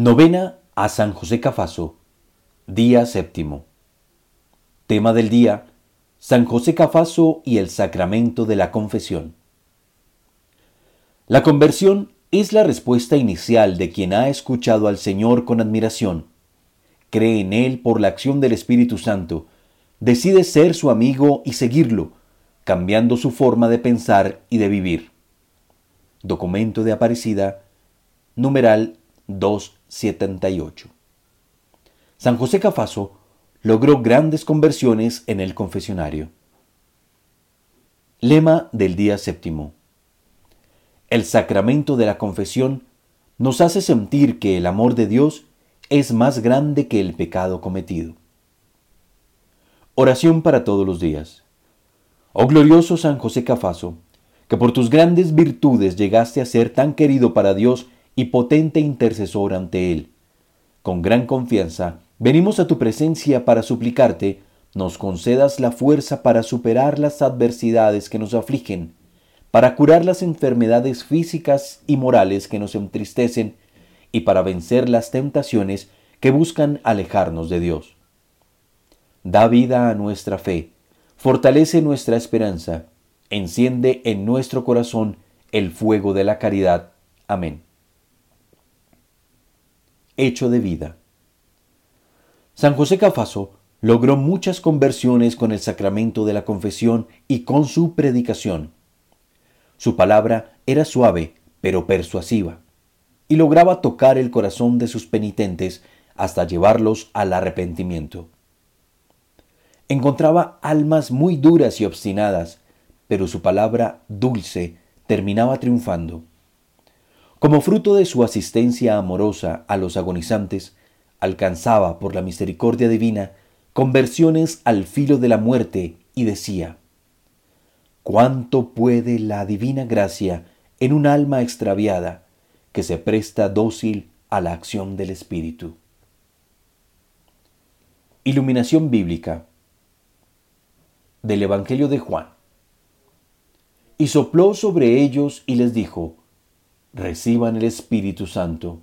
Novena a San José Cafaso, día séptimo. Tema del día, San José Cafaso y el sacramento de la confesión. La conversión es la respuesta inicial de quien ha escuchado al Señor con admiración, cree en Él por la acción del Espíritu Santo, decide ser su amigo y seguirlo, cambiando su forma de pensar y de vivir. Documento de Aparecida, numeral 278. San José Cafaso logró grandes conversiones en el confesionario. Lema del día séptimo. El sacramento de la confesión nos hace sentir que el amor de Dios es más grande que el pecado cometido. Oración para todos los días. Oh glorioso San José Cafaso, que por tus grandes virtudes llegaste a ser tan querido para Dios y potente intercesor ante Él. Con gran confianza, venimos a tu presencia para suplicarte, nos concedas la fuerza para superar las adversidades que nos afligen, para curar las enfermedades físicas y morales que nos entristecen, y para vencer las tentaciones que buscan alejarnos de Dios. Da vida a nuestra fe, fortalece nuestra esperanza, enciende en nuestro corazón el fuego de la caridad. Amén hecho de vida. San José Cafaso logró muchas conversiones con el sacramento de la confesión y con su predicación. Su palabra era suave, pero persuasiva, y lograba tocar el corazón de sus penitentes hasta llevarlos al arrepentimiento. Encontraba almas muy duras y obstinadas, pero su palabra dulce terminaba triunfando. Como fruto de su asistencia amorosa a los agonizantes, alcanzaba por la misericordia divina conversiones al filo de la muerte y decía, ¿Cuánto puede la divina gracia en un alma extraviada que se presta dócil a la acción del Espíritu? Iluminación bíblica del Evangelio de Juan. Y sopló sobre ellos y les dijo, reciban el Espíritu Santo.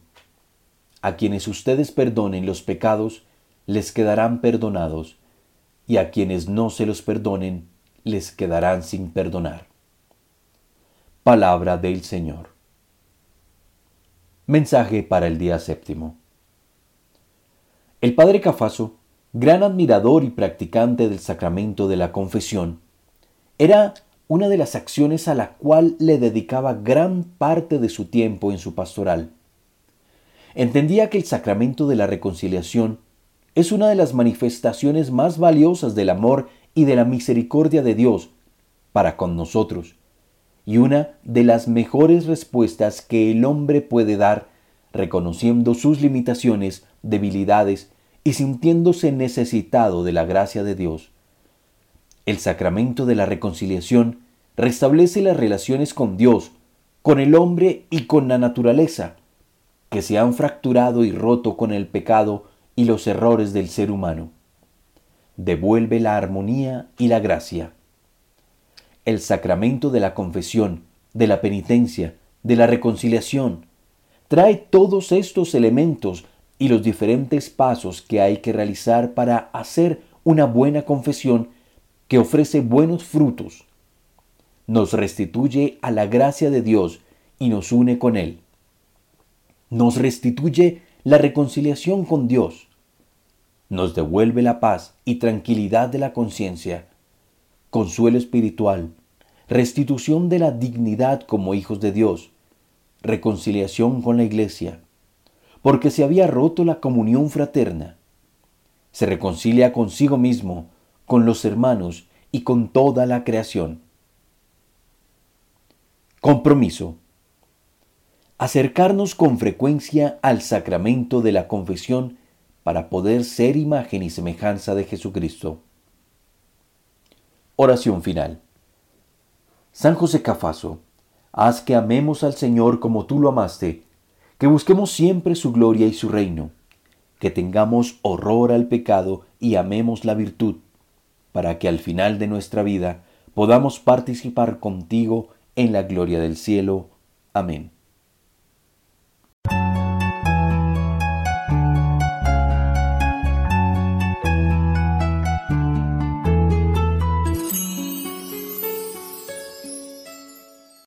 A quienes ustedes perdonen los pecados, les quedarán perdonados, y a quienes no se los perdonen, les quedarán sin perdonar. Palabra del Señor. Mensaje para el día séptimo. El padre Cafaso, gran admirador y practicante del sacramento de la confesión, era una de las acciones a la cual le dedicaba gran parte de su tiempo en su pastoral. Entendía que el sacramento de la reconciliación es una de las manifestaciones más valiosas del amor y de la misericordia de Dios para con nosotros, y una de las mejores respuestas que el hombre puede dar reconociendo sus limitaciones, debilidades y sintiéndose necesitado de la gracia de Dios. El sacramento de la reconciliación restablece las relaciones con Dios, con el hombre y con la naturaleza, que se han fracturado y roto con el pecado y los errores del ser humano. Devuelve la armonía y la gracia. El sacramento de la confesión, de la penitencia, de la reconciliación, trae todos estos elementos y los diferentes pasos que hay que realizar para hacer una buena confesión que ofrece buenos frutos, nos restituye a la gracia de Dios y nos une con Él. Nos restituye la reconciliación con Dios. Nos devuelve la paz y tranquilidad de la conciencia, consuelo espiritual, restitución de la dignidad como hijos de Dios, reconciliación con la iglesia, porque se había roto la comunión fraterna. Se reconcilia consigo mismo con los hermanos y con toda la creación. Compromiso. Acercarnos con frecuencia al sacramento de la confesión para poder ser imagen y semejanza de Jesucristo. Oración final. San José Cafaso, haz que amemos al Señor como tú lo amaste, que busquemos siempre su gloria y su reino, que tengamos horror al pecado y amemos la virtud para que al final de nuestra vida podamos participar contigo en la gloria del cielo. Amén.